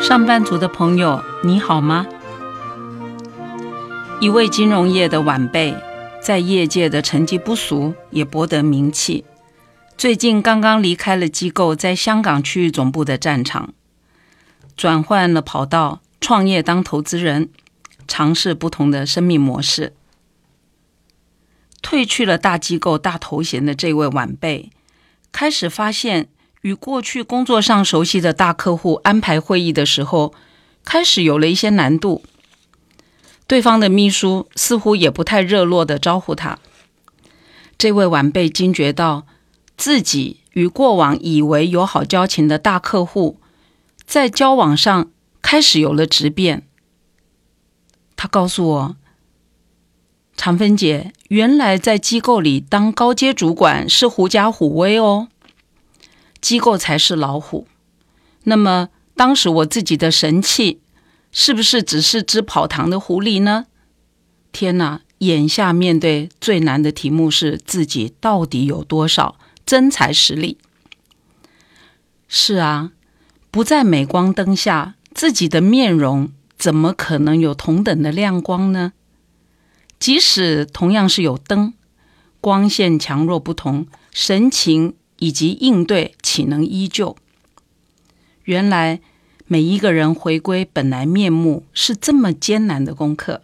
上班族的朋友，你好吗？一位金融业的晚辈，在业界的成绩不俗，也博得名气。最近刚刚离开了机构在香港区域总部的战场，转换了跑道，创业当投资人，尝试不同的生命模式。退去了大机构大头衔的这位晚辈，开始发现。与过去工作上熟悉的大客户安排会议的时候，开始有了一些难度。对方的秘书似乎也不太热络的招呼他。这位晚辈惊觉到，自己与过往以为友好交情的大客户，在交往上开始有了质变。他告诉我：“长芬姐，原来在机构里当高阶主管是狐假虎威哦。”机构才是老虎，那么当时我自己的神器是不是只是只跑堂的狐狸呢？天哪！眼下面对最难的题目是自己到底有多少真才实力？是啊，不在镁光灯下，自己的面容怎么可能有同等的亮光呢？即使同样是有灯，光线强弱不同，神情。以及应对岂能依旧？原来每一个人回归本来面目是这么艰难的功课，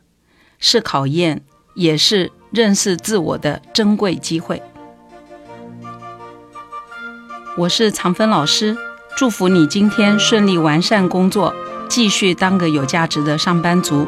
是考验，也是认识自我的珍贵机会。我是常芬老师，祝福你今天顺利完善工作，继续当个有价值的上班族。